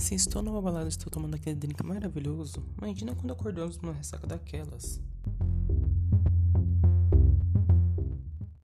Se estou numa balada e estou tomando aquele drink maravilhoso, imagina quando acordamos numa ressaca daquelas.